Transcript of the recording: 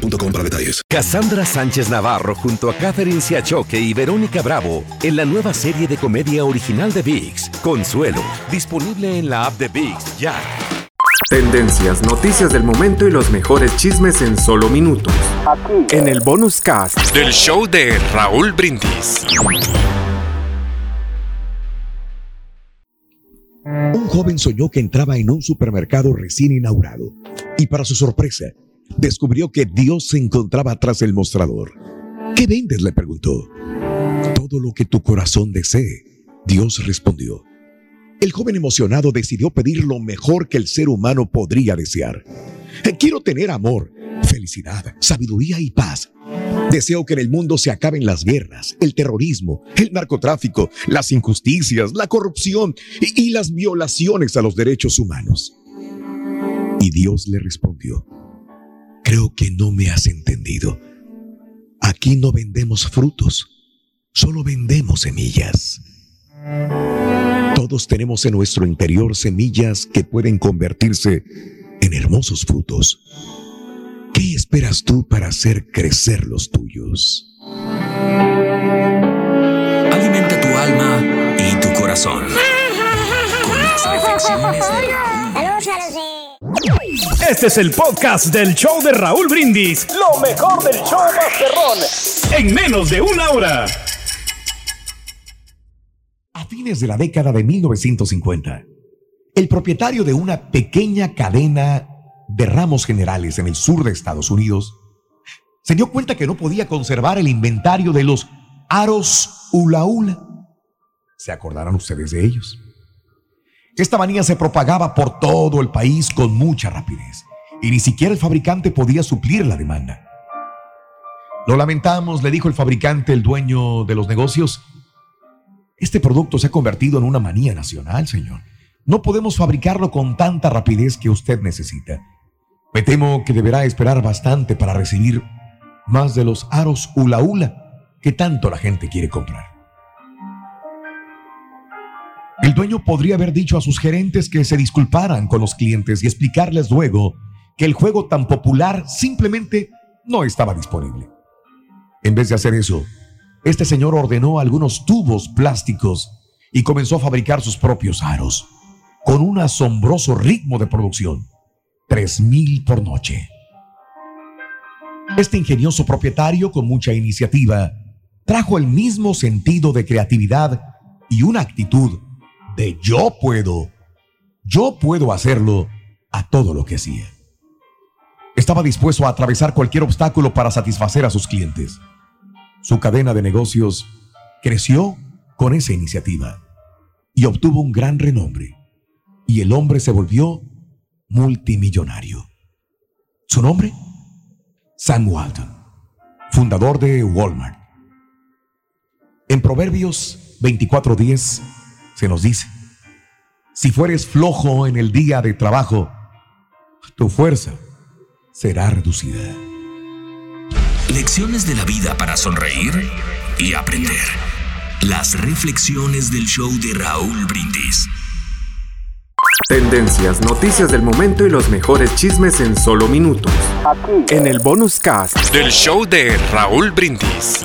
boostmobile para detalles. Cassandra Sánchez Navarro junto a Catherine Siachoque y Verónica Bravo en la nueva serie de comedia original de VIX, Consuelo, disponible en la app de VIX ya. Tendencias, noticias del momento y los mejores chismes en solo minutos. Aquí. En el bonus cast del show de Raúl Brindis. Un joven soñó que entraba en un supermercado recién inaugurado y para su sorpresa descubrió que Dios se encontraba tras el mostrador. ¿Qué vendes? le preguntó. Todo lo que tu corazón desee, Dios respondió. El joven emocionado decidió pedir lo mejor que el ser humano podría desear. Quiero tener amor, felicidad, sabiduría y paz. Deseo que en el mundo se acaben las guerras, el terrorismo, el narcotráfico, las injusticias, la corrupción y, y las violaciones a los derechos humanos. Y Dios le respondió, Creo que no me has entendido. Aquí no vendemos frutos, solo vendemos semillas. Todos tenemos en nuestro interior semillas que pueden convertirse en hermosos frutos. ¿Qué esperas tú para hacer crecer los tuyos? Alimenta tu alma y tu corazón con las reflexiones de este es el podcast del show de Raúl Brindis. Lo mejor del show Masterrón. En menos de una hora. A fines de la década de 1950, el propietario de una pequeña cadena de ramos generales en el sur de Estados Unidos se dio cuenta que no podía conservar el inventario de los aros ulaula. ¿Se acordarán ustedes de ellos? Esta manía se propagaba por todo el país con mucha rapidez y ni siquiera el fabricante podía suplir la demanda. Lo lamentamos, le dijo el fabricante, el dueño de los negocios. Este producto se ha convertido en una manía nacional, señor. No podemos fabricarlo con tanta rapidez que usted necesita. Me temo que deberá esperar bastante para recibir más de los aros hula hula que tanto la gente quiere comprar. Dueño podría haber dicho a sus gerentes que se disculparan con los clientes y explicarles luego que el juego tan popular simplemente no estaba disponible. En vez de hacer eso, este señor ordenó algunos tubos plásticos y comenzó a fabricar sus propios aros, con un asombroso ritmo de producción, 3.000 por noche. Este ingenioso propietario, con mucha iniciativa, trajo el mismo sentido de creatividad y una actitud yo puedo, yo puedo hacerlo a todo lo que hacía. Estaba dispuesto a atravesar cualquier obstáculo para satisfacer a sus clientes. Su cadena de negocios creció con esa iniciativa y obtuvo un gran renombre. Y el hombre se volvió multimillonario. ¿Su nombre? Sam Walton, fundador de Walmart. En Proverbios 24:10 se nos dice, si fueres flojo en el día de trabajo, tu fuerza será reducida. Lecciones de la vida para sonreír y aprender. Las reflexiones del show de Raúl Brindis. Tendencias, noticias del momento y los mejores chismes en solo minutos. Aquí. En el bonus cast del show de Raúl Brindis.